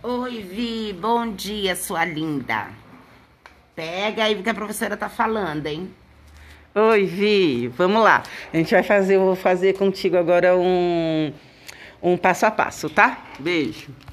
Oi, Vi, bom dia, sua linda. Pega aí o que a professora tá falando, hein? Oi, Vi, vamos lá. A gente vai fazer, eu vou fazer contigo agora um, um passo a passo, tá? Beijo.